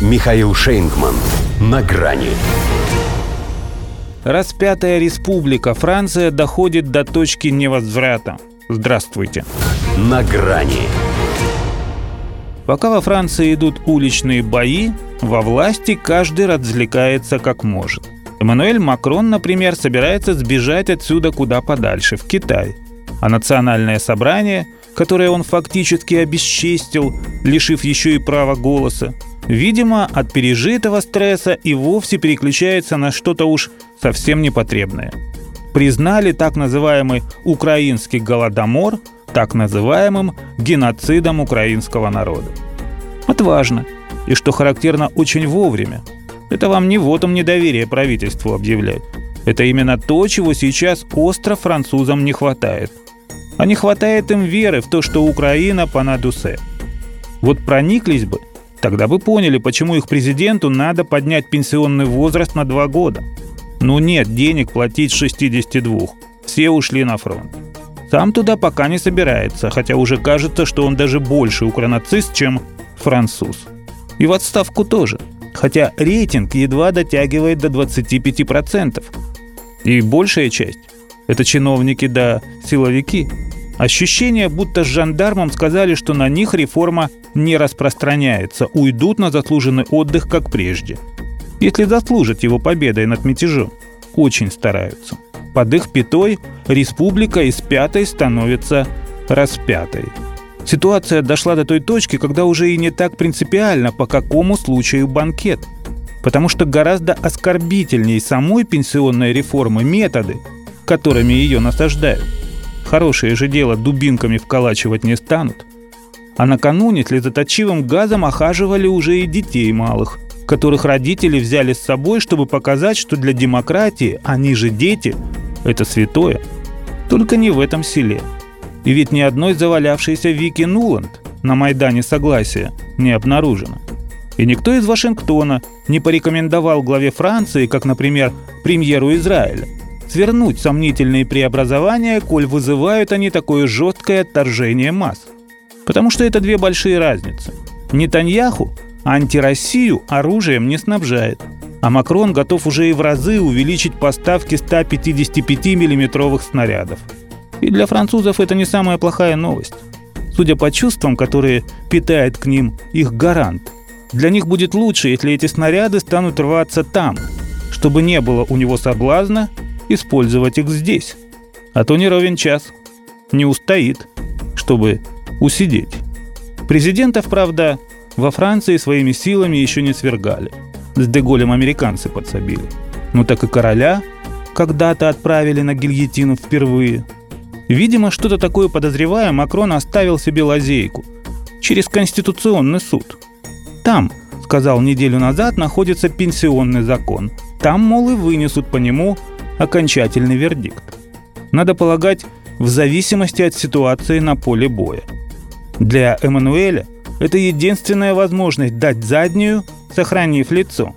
Михаил Шейнгман. На грани. Распятая республика Франция доходит до точки невозврата. Здравствуйте. На грани. Пока во Франции идут уличные бои, во власти каждый развлекается как может. Эммануэль Макрон, например, собирается сбежать отсюда куда подальше, в Китай. А национальное собрание, которое он фактически обесчестил, лишив еще и права голоса, видимо, от пережитого стресса и вовсе переключается на что-то уж совсем непотребное. Признали так называемый украинский голодомор так называемым геноцидом украинского народа. Отважно. И что характерно очень вовремя. Это вам не вотом недоверия правительству объявлять. Это именно то, чего сейчас остро французам не хватает. А не хватает им веры в то, что Украина панадусе. Вот прониклись бы, Тогда бы поняли, почему их президенту надо поднять пенсионный возраст на два года. Ну нет денег платить 62. Все ушли на фронт. Сам туда пока не собирается, хотя уже кажется, что он даже больше укронацист, чем француз. И в отставку тоже. Хотя рейтинг едва дотягивает до 25%. И большая часть – это чиновники да силовики – Ощущение, будто с жандармом сказали, что на них реформа не распространяется, уйдут на заслуженный отдых, как прежде. Если заслужат его победой над мятежом. Очень стараются. Под их пятой республика из пятой становится распятой. Ситуация дошла до той точки, когда уже и не так принципиально, по какому случаю банкет. Потому что гораздо оскорбительнее самой пенсионной реформы методы, которыми ее насаждают – Хорошее же дело дубинками вколачивать не станут. А накануне слезоточивым газом охаживали уже и детей малых, которых родители взяли с собой, чтобы показать, что для демократии они же дети – это святое. Только не в этом селе. И ведь ни одной завалявшейся Вики Нуланд на Майдане Согласия не обнаружено. И никто из Вашингтона не порекомендовал главе Франции, как, например, премьеру Израиля, свернуть сомнительные преобразования, коль вызывают они такое жесткое отторжение масс. Потому что это две большие разницы. Нетаньяху антироссию оружием не снабжает, а Макрон готов уже и в разы увеличить поставки 155 миллиметровых снарядов. И для французов это не самая плохая новость. Судя по чувствам, которые питает к ним их гарант, для них будет лучше, если эти снаряды станут рваться там, чтобы не было у него соблазна использовать их здесь. А то не ровен час. Не устоит, чтобы усидеть. Президентов, правда, во Франции своими силами еще не свергали. С Деголем американцы подсобили. Ну так и короля когда-то отправили на гильотину впервые. Видимо, что-то такое подозревая, Макрон оставил себе лазейку. Через Конституционный суд. Там, сказал неделю назад, находится пенсионный закон. Там, мол, и вынесут по нему окончательный вердикт. Надо полагать, в зависимости от ситуации на поле боя. Для Эммануэля это единственная возможность дать заднюю, сохранив лицо.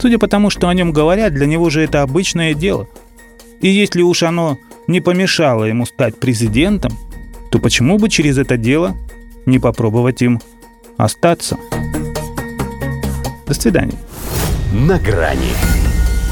Судя по тому, что о нем говорят, для него же это обычное дело. И если уж оно не помешало ему стать президентом, то почему бы через это дело не попробовать им остаться? До свидания. На грани